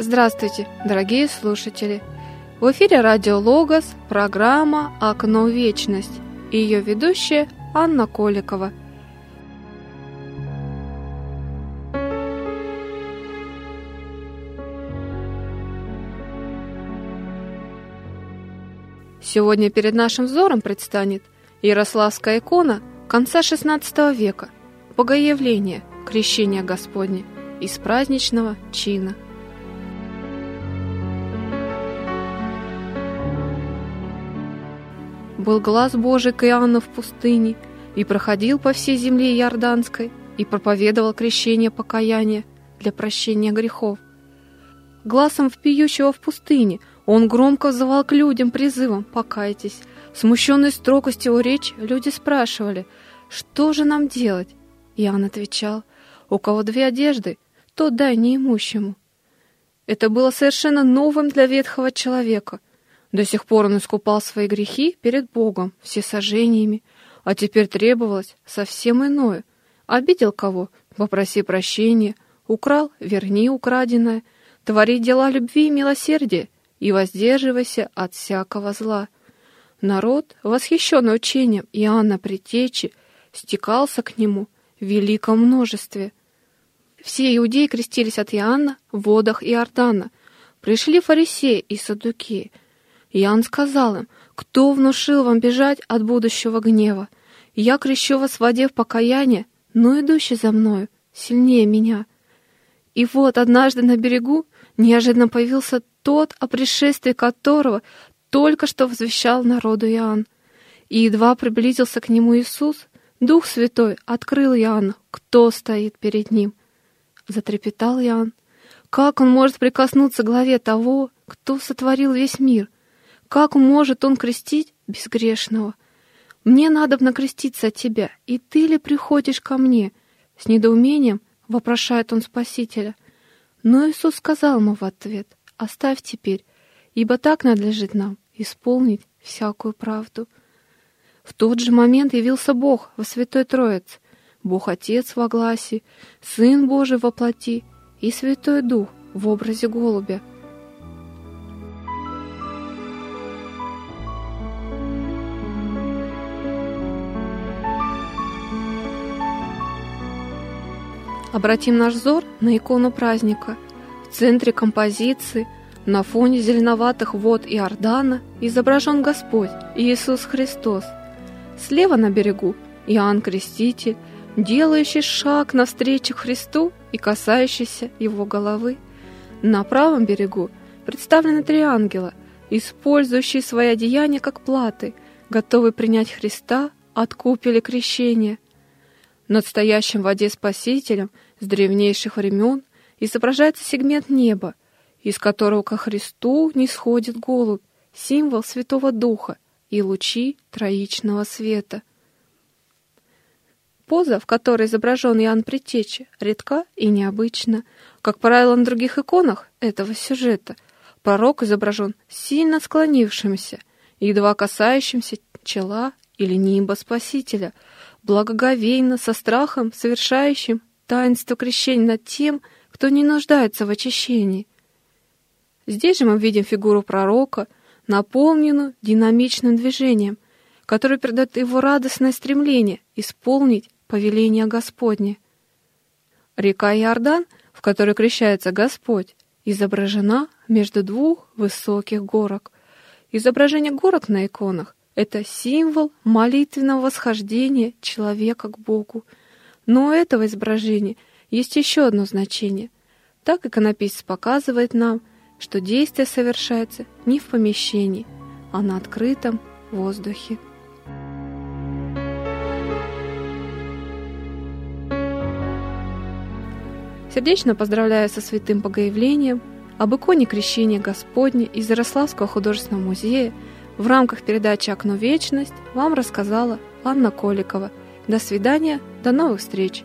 Здравствуйте, дорогие слушатели! В эфире радио «Логос» программа «Окно в вечность» и ее ведущая Анна Коликова. Сегодня перед нашим взором предстанет Ярославская икона конца XVI века, Богоявление, Крещение Господне из праздничного чина – был глаз Божий к Иоанну в пустыне, и проходил по всей земле Иорданской, и проповедовал крещение покаяния для прощения грехов. Глазом впиющего в пустыне он громко взывал к людям призывом «Покайтесь». Смущенный строгостью его речь, люди спрашивали «Что же нам делать?» Иоанн отвечал «У кого две одежды, то дай неимущему». Это было совершенно новым для ветхого человека – до сих пор он искупал свои грехи перед Богом, всесожжениями, а теперь требовалось совсем иное. Обидел кого? Попроси прощения. Украл? Верни украденное. Твори дела любви и милосердия, и воздерживайся от всякого зла. Народ, восхищенный учением Иоанна Притечи, стекался к нему в великом множестве. Все иудеи крестились от Иоанна в водах Иордана. Пришли фарисеи и Иоанн сказал им, «Кто внушил вам бежать от будущего гнева? Я крещу вас в воде в покаяние, но идущий за мною сильнее меня». И вот однажды на берегу неожиданно появился тот, о пришествии которого только что возвещал народу Иоанн. И едва приблизился к нему Иисус, Дух Святой открыл Иоанну, кто стоит перед ним. Затрепетал Иоанн. Как он может прикоснуться к главе того, кто сотворил весь мир — как может он крестить безгрешного? Мне надо накреститься от тебя, и ты ли приходишь ко мне? С недоумением вопрошает он Спасителя. Но Иисус сказал ему в ответ, оставь теперь, ибо так надлежит нам исполнить всякую правду. В тот же момент явился Бог во Святой Троице, Бог Отец во гласе, Сын Божий во плоти и Святой Дух в образе голубя — Обратим наш взор на икону праздника. В центре композиции, на фоне зеленоватых вод Иордана, изображен Господь Иисус Христос. Слева на берегу Иоанн Креститель, делающий шаг навстречу Христу и касающийся его головы. На правом берегу представлены три ангела, использующие свои одеяния как платы, готовые принять Христа от купели крещения – над стоящим в воде Спасителем с древнейших времен изображается сегмент неба, из которого ко Христу не сходит голубь, символ Святого Духа и лучи троичного света. Поза, в которой изображен Иоанн Предтеча, редка и необычна. Как правило, на других иконах этого сюжета пророк изображен сильно склонившимся, едва касающимся чела или нимба Спасителя — благоговейно, со страхом, совершающим таинство крещения над тем, кто не нуждается в очищении. Здесь же мы видим фигуру пророка, наполненную динамичным движением, которое передает его радостное стремление исполнить повеление Господне. Река Иордан, в которой крещается Господь, изображена между двух высоких горок. Изображение горок на иконах это символ молитвенного восхождения человека к Богу. Но у этого изображения есть еще одно значение. Так иконописец показывает нам, что действие совершается не в помещении, а на открытом воздухе. Сердечно поздравляю со святым Богоявлением об иконе Крещения Господня из Ярославского художественного музея – в рамках передачи «Окно вечность» вам рассказала Анна Коликова. До свидания, до новых встреч!